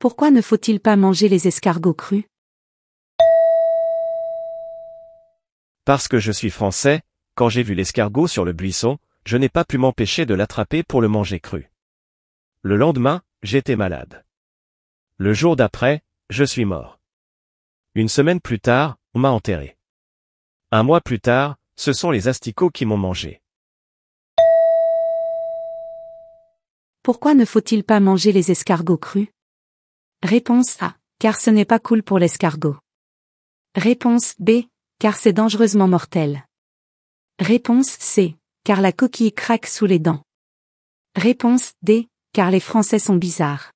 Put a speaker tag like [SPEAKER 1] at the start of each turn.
[SPEAKER 1] Pourquoi ne faut-il pas manger les escargots crus?
[SPEAKER 2] Parce que je suis français, quand j'ai vu l'escargot sur le buisson, je n'ai pas pu m'empêcher de l'attraper pour le manger cru. Le lendemain, j'étais malade. Le jour d'après, je suis mort. Une semaine plus tard, on m'a enterré. Un mois plus tard, ce sont les asticots qui m'ont mangé.
[SPEAKER 1] Pourquoi ne faut-il pas manger les escargots crus? Réponse A. Car ce n'est pas cool pour l'escargot. Réponse B. Car c'est dangereusement mortel. Réponse C. Car la coquille craque sous les dents. Réponse D. Car les Français sont bizarres.